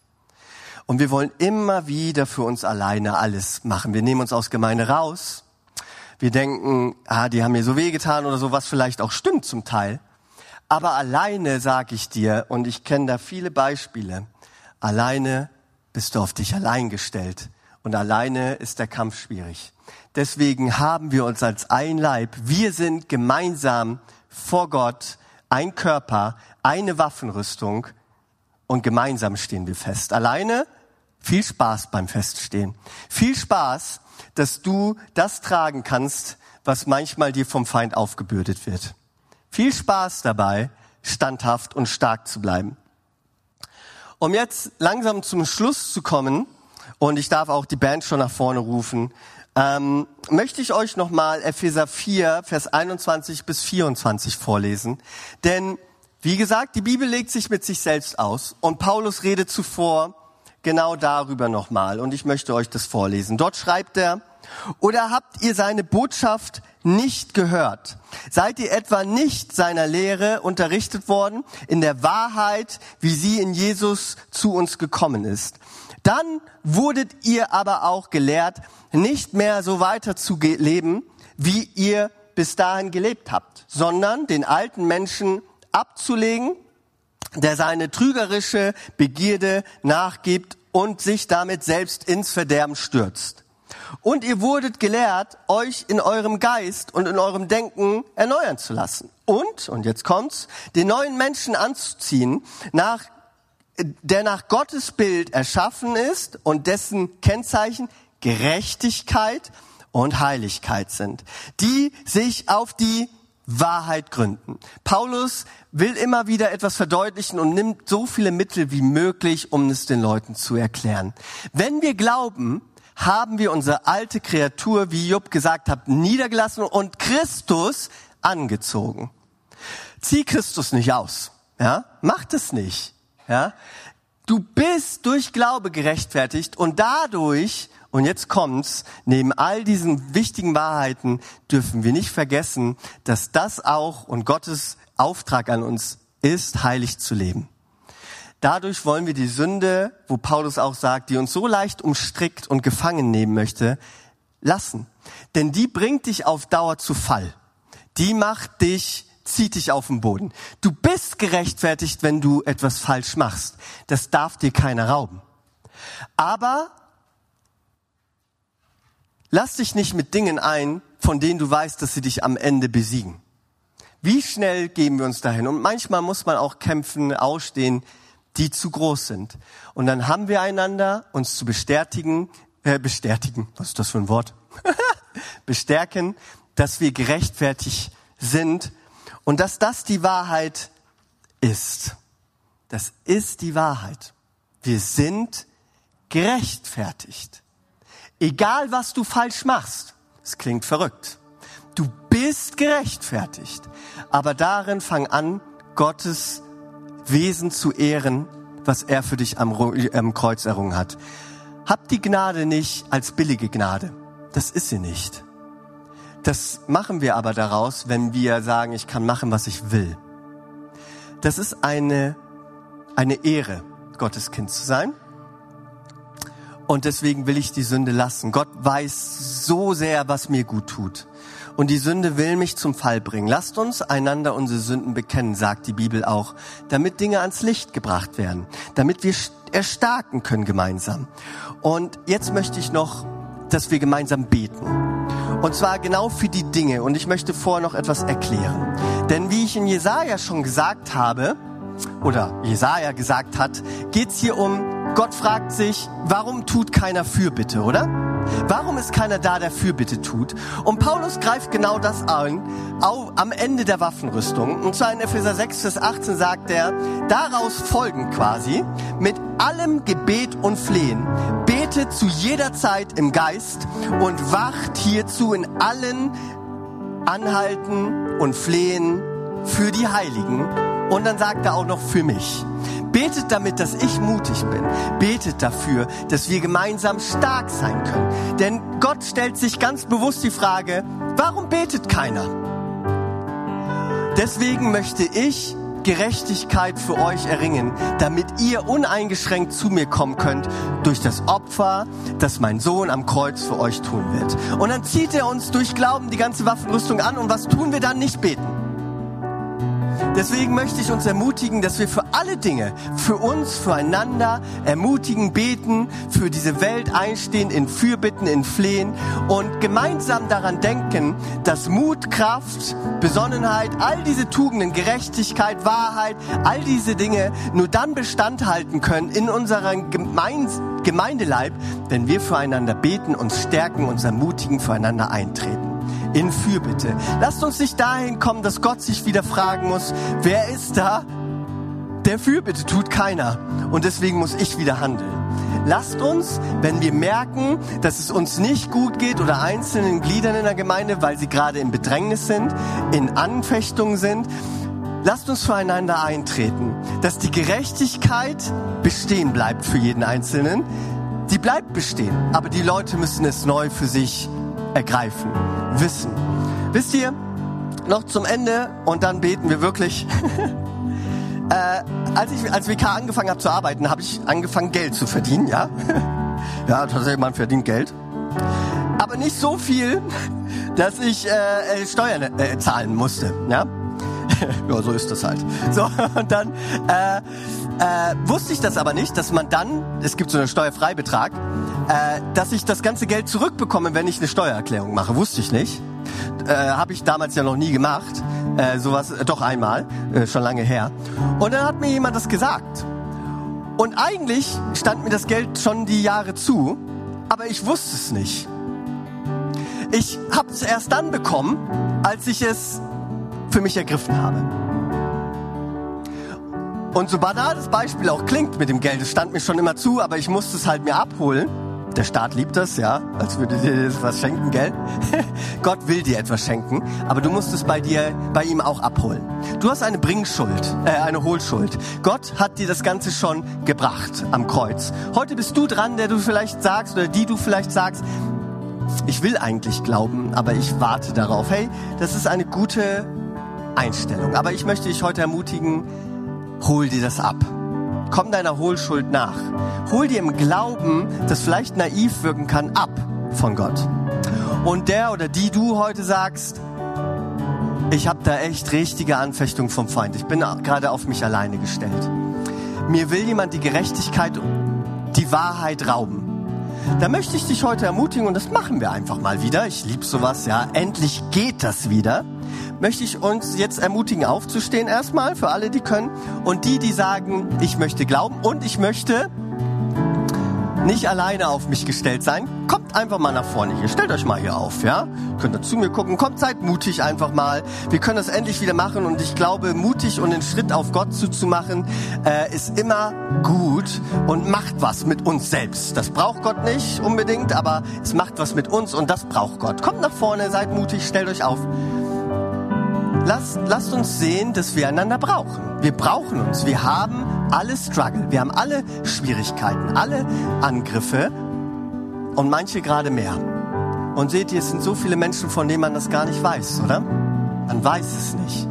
Und wir wollen immer wieder für uns alleine alles machen. Wir nehmen uns aus Gemeinde raus. Wir denken, ah, die haben mir so wehgetan oder so, was vielleicht auch stimmt zum Teil. Aber alleine sage ich dir, und ich kenne da viele Beispiele, alleine bist du auf dich allein gestellt. Und alleine ist der Kampf schwierig. Deswegen haben wir uns als ein Leib, wir sind gemeinsam vor Gott ein Körper, eine Waffenrüstung und gemeinsam stehen wir fest. Alleine viel Spaß beim Feststehen. Viel Spaß, dass du das tragen kannst, was manchmal dir vom Feind aufgebürdet wird. Viel Spaß dabei, standhaft und stark zu bleiben. Um jetzt langsam zum Schluss zu kommen, und ich darf auch die Band schon nach vorne rufen, ähm, möchte ich euch nochmal Epheser 4, Vers 21 bis 24 vorlesen. Denn, wie gesagt, die Bibel legt sich mit sich selbst aus und Paulus redet zuvor genau darüber nochmal und ich möchte euch das vorlesen. Dort schreibt er, oder habt ihr seine Botschaft nicht gehört? Seid ihr etwa nicht seiner Lehre unterrichtet worden in der Wahrheit, wie sie in Jesus zu uns gekommen ist? Dann wurdet ihr aber auch gelehrt, nicht mehr so weiter zu leben, wie ihr bis dahin gelebt habt, sondern den alten Menschen abzulegen, der seine trügerische Begierde nachgibt und sich damit selbst ins Verderben stürzt. Und ihr wurdet gelehrt, euch in eurem Geist und in eurem Denken erneuern zu lassen. Und, und jetzt kommt's, den neuen Menschen anzuziehen, nach, der nach Gottes Bild erschaffen ist und dessen Kennzeichen Gerechtigkeit und Heiligkeit sind, die sich auf die Wahrheit gründen. Paulus will immer wieder etwas verdeutlichen und nimmt so viele Mittel wie möglich, um es den Leuten zu erklären. Wenn wir glauben, haben wir unsere alte Kreatur, wie Job gesagt hat, niedergelassen und Christus angezogen. Zieh Christus nicht aus. Ja? Mach es nicht. Ja? Du bist durch Glaube gerechtfertigt und dadurch und jetzt kommt's, neben all diesen wichtigen Wahrheiten dürfen wir nicht vergessen, dass das auch und Gottes Auftrag an uns ist, heilig zu leben. Dadurch wollen wir die Sünde, wo Paulus auch sagt, die uns so leicht umstrickt und gefangen nehmen möchte, lassen. Denn die bringt dich auf Dauer zu Fall. Die macht dich, zieht dich auf den Boden. Du bist gerechtfertigt, wenn du etwas falsch machst. Das darf dir keiner rauben. Aber Lass dich nicht mit Dingen ein, von denen du weißt, dass sie dich am Ende besiegen. Wie schnell geben wir uns dahin? Und manchmal muss man auch kämpfen, ausstehen, die zu groß sind. Und dann haben wir einander, uns zu bestätigen, äh, bestätigen, was ist das für ein Wort? (laughs) Bestärken, dass wir gerechtfertigt sind und dass das die Wahrheit ist. Das ist die Wahrheit. Wir sind gerechtfertigt. Egal was du falsch machst, es klingt verrückt. Du bist gerechtfertigt. Aber darin fang an, Gottes Wesen zu ehren, was er für dich am, am Kreuz errungen hat. Hab die Gnade nicht als billige Gnade. Das ist sie nicht. Das machen wir aber daraus, wenn wir sagen, ich kann machen, was ich will. Das ist eine, eine Ehre, Gottes Kind zu sein. Und deswegen will ich die Sünde lassen. Gott weiß so sehr, was mir gut tut. Und die Sünde will mich zum Fall bringen. Lasst uns einander unsere Sünden bekennen, sagt die Bibel auch, damit Dinge ans Licht gebracht werden, damit wir erstarken können gemeinsam. Und jetzt möchte ich noch, dass wir gemeinsam beten. Und zwar genau für die Dinge. Und ich möchte vorher noch etwas erklären. Denn wie ich in Jesaja schon gesagt habe, oder Jesaja gesagt hat, geht's hier um Gott fragt sich, warum tut keiner Fürbitte, oder? Warum ist keiner da, der Fürbitte tut? Und Paulus greift genau das auch am Ende der Waffenrüstung. Und zwar in Epheser 6, Vers 18 sagt er, daraus folgen quasi, mit allem Gebet und Flehen, betet zu jeder Zeit im Geist und wacht hierzu in allen Anhalten und Flehen für die Heiligen. Und dann sagt er auch noch für mich. Betet damit, dass ich mutig bin. Betet dafür, dass wir gemeinsam stark sein können. Denn Gott stellt sich ganz bewusst die Frage, warum betet keiner? Deswegen möchte ich Gerechtigkeit für euch erringen, damit ihr uneingeschränkt zu mir kommen könnt durch das Opfer, das mein Sohn am Kreuz für euch tun wird. Und dann zieht er uns durch Glauben die ganze Waffenrüstung an und was tun wir dann? Nicht beten. Deswegen möchte ich uns ermutigen, dass wir für alle Dinge, für uns, füreinander ermutigen, beten, für diese Welt einstehen, in Fürbitten, in Flehen und gemeinsam daran denken, dass Mut, Kraft, Besonnenheit, all diese Tugenden, Gerechtigkeit, Wahrheit, all diese Dinge nur dann Bestand halten können in unserem Gemeindeleib, wenn wir füreinander beten, uns stärken, uns ermutigen, füreinander eintreten in Fürbitte. Lasst uns nicht dahin kommen, dass Gott sich wieder fragen muss, wer ist da? Der Fürbitte tut keiner. Und deswegen muss ich wieder handeln. Lasst uns, wenn wir merken, dass es uns nicht gut geht oder einzelnen Gliedern in der Gemeinde, weil sie gerade in Bedrängnis sind, in Anfechtungen sind, lasst uns füreinander eintreten, dass die Gerechtigkeit bestehen bleibt für jeden Einzelnen. Die bleibt bestehen, aber die Leute müssen es neu für sich ergreifen, wissen. Wisst ihr, noch zum Ende und dann beten wir wirklich. (laughs) äh, als ich als WK angefangen habe zu arbeiten, habe ich angefangen Geld zu verdienen, ja. (laughs) ja, tatsächlich, man verdient Geld. Aber nicht so viel, (laughs) dass ich äh, äh Steuern äh, zahlen musste, ja. ja, so ist das halt. So, und dann äh, äh, wusste ich das aber nicht, dass man dann, es gibt so einen Steuerfreibetrag, äh, dass ich das ganze Geld zurückbekomme, wenn ich eine Steuererklärung mache. Wusste ich nicht. Äh, Habe ich damals ja noch nie gemacht. Äh, sowas, äh, doch einmal, äh, schon lange her. Und dann hat mir jemand das gesagt. Und eigentlich stand mir das Geld schon die Jahre zu, aber ich wusste es nicht. Ich habe es erst dann bekommen, als ich es für mich ergriffen habe. Und so banal das Beispiel auch klingt mit dem Geld, es stand mir schon immer zu, aber ich musste es halt mir abholen. Der Staat liebt das, ja, als würde dir das was schenken, gell? (laughs) Gott will dir etwas schenken, aber du musst es bei dir, bei ihm auch abholen. Du hast eine Bringschuld, äh, eine Hohlschuld. Gott hat dir das Ganze schon gebracht am Kreuz. Heute bist du dran, der du vielleicht sagst oder die du vielleicht sagst, ich will eigentlich glauben, aber ich warte darauf. Hey, das ist eine gute Einstellung. Aber ich möchte dich heute ermutigen, hol dir das ab. Komm deiner Hohlschuld nach. Hol dir im Glauben, das vielleicht naiv wirken kann, ab von Gott. Und der oder die du heute sagst, ich habe da echt richtige Anfechtung vom Feind. Ich bin gerade auf mich alleine gestellt. Mir will jemand die Gerechtigkeit, die Wahrheit rauben. Da möchte ich dich heute ermutigen und das machen wir einfach mal wieder. Ich liebe sowas, ja. Endlich geht das wieder möchte ich uns jetzt ermutigen, aufzustehen erstmal für alle, die können. Und die, die sagen, ich möchte glauben und ich möchte nicht alleine auf mich gestellt sein, kommt einfach mal nach vorne hier. Stellt euch mal hier auf, ja? Könnt ihr zu mir gucken. Kommt, seid mutig einfach mal. Wir können das endlich wieder machen und ich glaube, mutig und den Schritt auf Gott zuzumachen, äh, ist immer gut und macht was mit uns selbst. Das braucht Gott nicht unbedingt, aber es macht was mit uns und das braucht Gott. Kommt nach vorne, seid mutig, stellt euch auf lasst, lasst uns sehen, dass wir einander brauchen. Wir brauchen uns. Wir haben alle Struggle. Wir haben alle Schwierigkeiten, alle Angriffe und manche gerade mehr. Und seht ihr, es sind so viele Menschen, von denen man das gar nicht weiß, oder? Man weiß es nicht.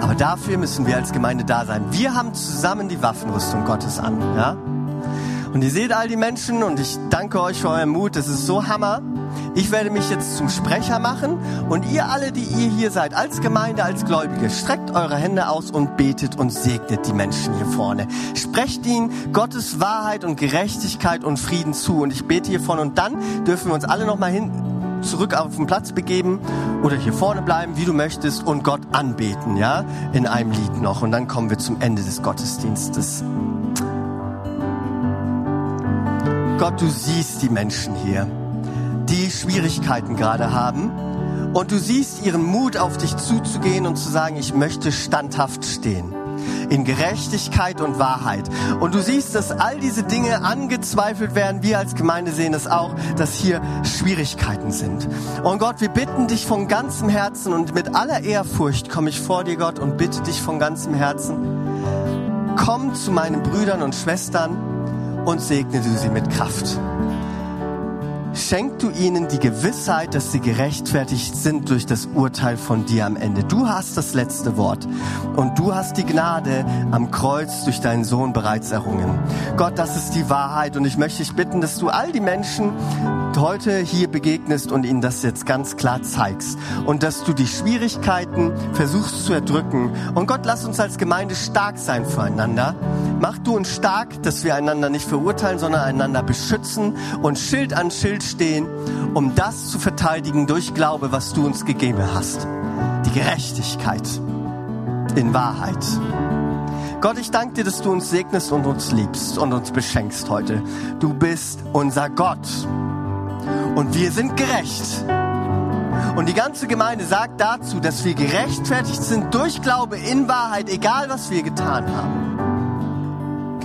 Aber dafür müssen wir als Gemeinde da sein. Wir haben zusammen die Waffenrüstung Gottes an, ja? Und ihr seht all die Menschen und ich danke euch für euren Mut. Das ist so Hammer. Ich werde mich jetzt zum Sprecher machen und ihr alle, die ihr hier seid, als Gemeinde, als Gläubige, streckt eure Hände aus und betet und segnet die Menschen hier vorne. Sprecht ihnen Gottes Wahrheit und Gerechtigkeit und Frieden zu und ich bete hiervon und dann dürfen wir uns alle nochmal hin zurück auf den Platz begeben oder hier vorne bleiben, wie du möchtest und Gott anbeten, ja, in einem Lied noch und dann kommen wir zum Ende des Gottesdienstes. Gott, du siehst die Menschen hier die Schwierigkeiten gerade haben. Und du siehst ihren Mut, auf dich zuzugehen und zu sagen, ich möchte standhaft stehen. In Gerechtigkeit und Wahrheit. Und du siehst, dass all diese Dinge angezweifelt werden. Wir als Gemeinde sehen es auch, dass hier Schwierigkeiten sind. Und Gott, wir bitten dich von ganzem Herzen und mit aller Ehrfurcht komme ich vor dir, Gott, und bitte dich von ganzem Herzen. Komm zu meinen Brüdern und Schwestern und segne du sie mit Kraft schenk du ihnen die Gewissheit, dass sie gerechtfertigt sind durch das Urteil von dir am Ende. Du hast das letzte Wort und du hast die Gnade am Kreuz durch deinen Sohn bereits errungen. Gott, das ist die Wahrheit und ich möchte dich bitten, dass du all die Menschen heute hier begegnest und ihnen das jetzt ganz klar zeigst. Und dass du die Schwierigkeiten versuchst zu erdrücken. Und Gott, lass uns als Gemeinde stark sein füreinander. Mach du uns stark, dass wir einander nicht verurteilen, sondern einander beschützen und Schild an Schild stehen, um das zu verteidigen durch Glaube, was du uns gegeben hast. Die Gerechtigkeit in Wahrheit. Gott, ich danke dir, dass du uns segnest und uns liebst und uns beschenkst heute. Du bist unser Gott. Und wir sind gerecht. Und die ganze Gemeinde sagt dazu, dass wir gerechtfertigt sind durch Glaube in Wahrheit, egal was wir getan haben.